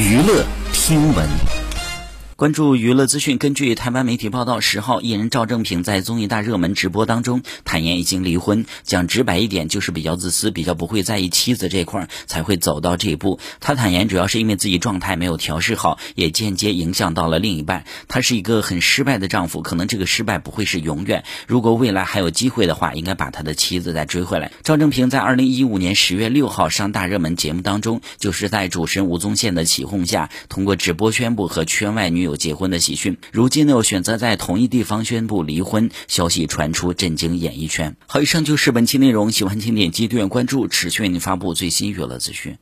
娱乐听闻。关注娱乐资讯。根据台湾媒体报道，十号艺人赵正平在综艺大热门直播当中坦言已经离婚。讲直白一点，就是比较自私，比较不会在意妻子这块，才会走到这一步。他坦言，主要是因为自己状态没有调试好，也间接影响到了另一半。他是一个很失败的丈夫，可能这个失败不会是永远。如果未来还有机会的话，应该把他的妻子再追回来。赵正平在二零一五年十月六号上大热门节目当中，就是在主持人吴宗宪的起哄下，通过直播宣布和圈外女友。有结婚的喜讯，如今呢又选择在同一地方宣布离婚，消息传出震惊演艺圈。好，以上就是本期内容，喜欢请点击订阅关注，持续为您发布最新娱乐资讯。